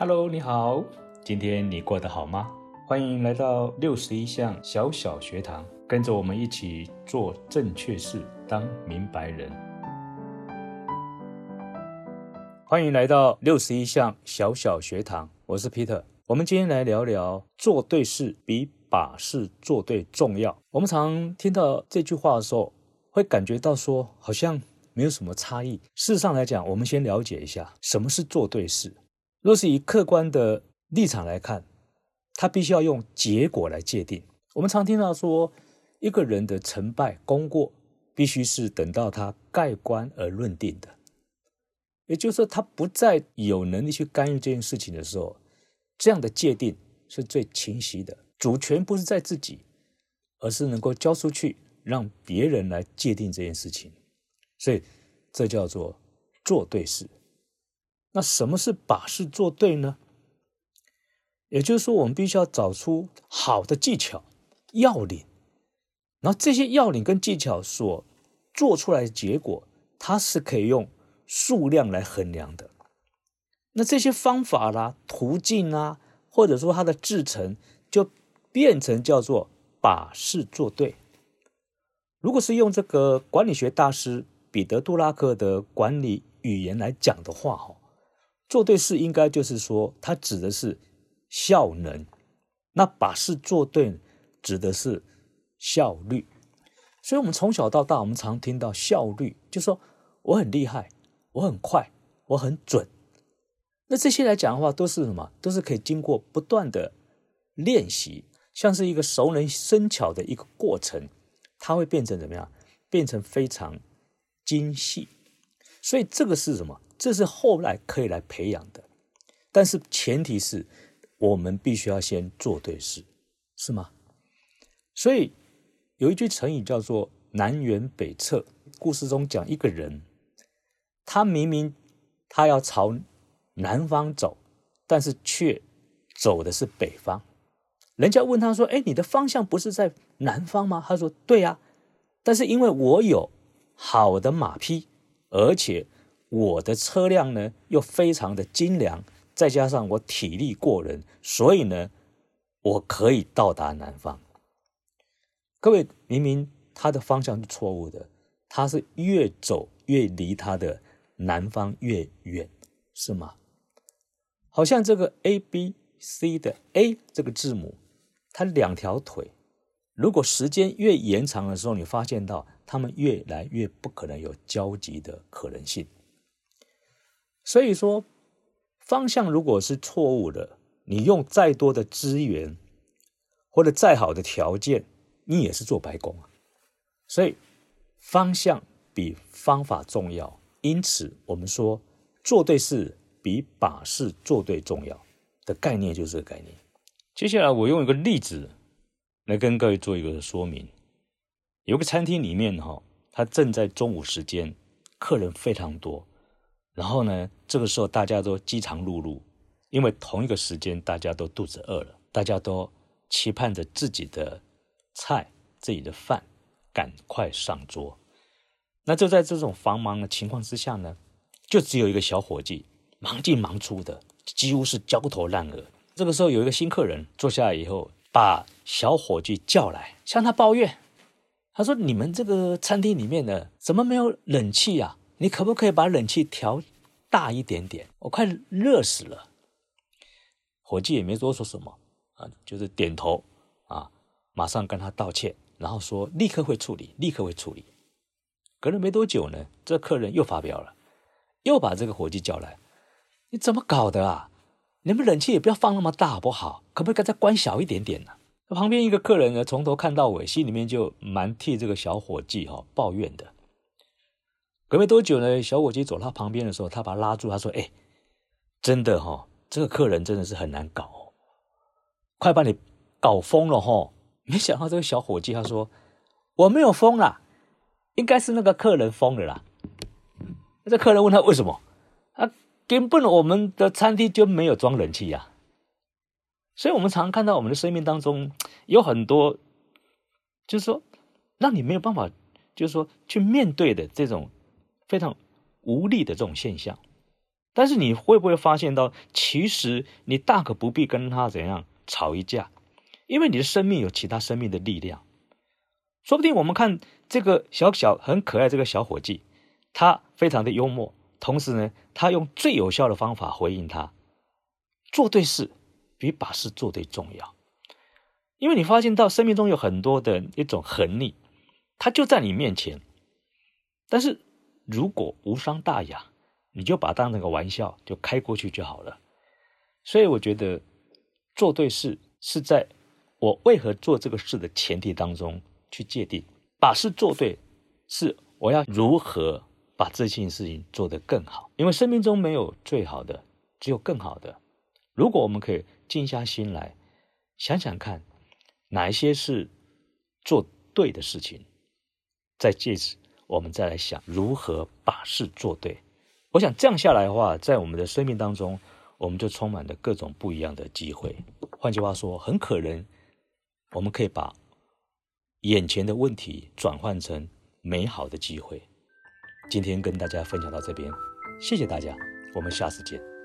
Hello，你好，今天你过得好吗？欢迎来到六十一项小小学堂，跟着我们一起做正确事，当明白人。欢迎来到六十一项小小学堂，我是 Peter。我们今天来聊聊做对事比把事做对重要。我们常听到这句话的时候，会感觉到说好像没有什么差异。事实上来讲，我们先了解一下什么是做对事。若是以客观的立场来看，他必须要用结果来界定。我们常听到说，一个人的成败功过，必须是等到他盖棺而论定的。也就是说，他不再有能力去干预这件事情的时候，这样的界定是最清晰的。主权不是在自己，而是能够交出去，让别人来界定这件事情。所以，这叫做做对事。那什么是把事做对呢？也就是说，我们必须要找出好的技巧要领，然后这些要领跟技巧所做出来的结果，它是可以用数量来衡量的。那这些方法啦、途径啊，或者说它的制成，就变成叫做把事做对。如果是用这个管理学大师彼得·杜拉克的管理语言来讲的话，哈。做对事应该就是说，它指的是效能；那把事做对，指的是效率。所以，我们从小到大，我们常听到效率，就说我很厉害，我很快，我很准。那这些来讲的话，都是什么？都是可以经过不断的练习，像是一个熟能生巧的一个过程，它会变成怎么样？变成非常精细。所以，这个是什么？这是后来可以来培养的，但是前提是我们必须要先做对事，是吗？所以有一句成语叫做“南辕北辙”。故事中讲一个人，他明明他要朝南方走，但是却走的是北方。人家问他说：“哎，你的方向不是在南方吗？”他说：“对呀，但是因为我有好的马匹，而且。”我的车辆呢又非常的精良，再加上我体力过人，所以呢，我可以到达南方。各位，明明他的方向是错误的，他是越走越离他的南方越远，是吗？好像这个 A B C 的 A 这个字母，它两条腿，如果时间越延长的时候，你发现到他们越来越不可能有交集的可能性。所以说，方向如果是错误的，你用再多的资源或者再好的条件，你也是做白工啊。所以，方向比方法重要。因此，我们说做对事比把事做对重要的概念就是这个概念。接下来，我用一个例子来跟各位做一个说明。有个餐厅里面哈，它正在中午时间，客人非常多。然后呢，这个时候大家都饥肠辘辘，因为同一个时间大家都肚子饿了，大家都期盼着自己的菜、自己的饭赶快上桌。那就在这种繁忙的情况之下呢，就只有一个小伙计忙进忙出的，几乎是焦头烂额。这个时候有一个新客人坐下来以后，把小伙计叫来，向他抱怨，他说：“你们这个餐厅里面呢，怎么没有冷气呀？”你可不可以把冷气调大一点点？我快热死了。伙计也没多说什么啊，就是点头啊，马上跟他道歉，然后说立刻会处理，立刻会处理。隔了没多久呢，这客人又发飙了，又把这个伙计叫来，你怎么搞的啊？你们冷气也不要放那么大好不好？可不可以再关小一点点呢？旁边一个客人呢，从头看到尾，心里面就蛮替这个小伙计哈抱怨的。隔没多久呢，小伙计走到他旁边的时候，他把他拉住，他说：“哎，真的哈，这个客人真的是很难搞，快把你搞疯了哈！” 没想到这个小伙计他说：“我没有疯啦，应该是那个客人疯了啦。”这客人问他为什么？啊，根本我们的餐厅就没有装冷气呀。所以，我们常看到我们的生命当中有很多，就是说让你没有办法，就是说去面对的这种。非常无力的这种现象，但是你会不会发现到，其实你大可不必跟他怎样吵一架，因为你的生命有其他生命的力量。说不定我们看这个小小很可爱这个小伙计，他非常的幽默，同时呢，他用最有效的方法回应他，做对事比把事做对重要。因为你发现到生命中有很多的一种横逆，它就在你面前，但是如果无伤大雅，你就把它当成个玩笑，就开过去就好了。所以我觉得做对事是在我为何做这个事的前提当中去界定，把事做对是我要如何把这件事情做得更好。因为生命中没有最好的，只有更好的。如果我们可以静下心来想想看。哪一些是做对的事情，在借此我们再来想如何把事做对。我想这样下来的话，在我们的生命当中，我们就充满了各种不一样的机会。换句话说，很可能我们可以把眼前的问题转换成美好的机会。今天跟大家分享到这边，谢谢大家，我们下次见。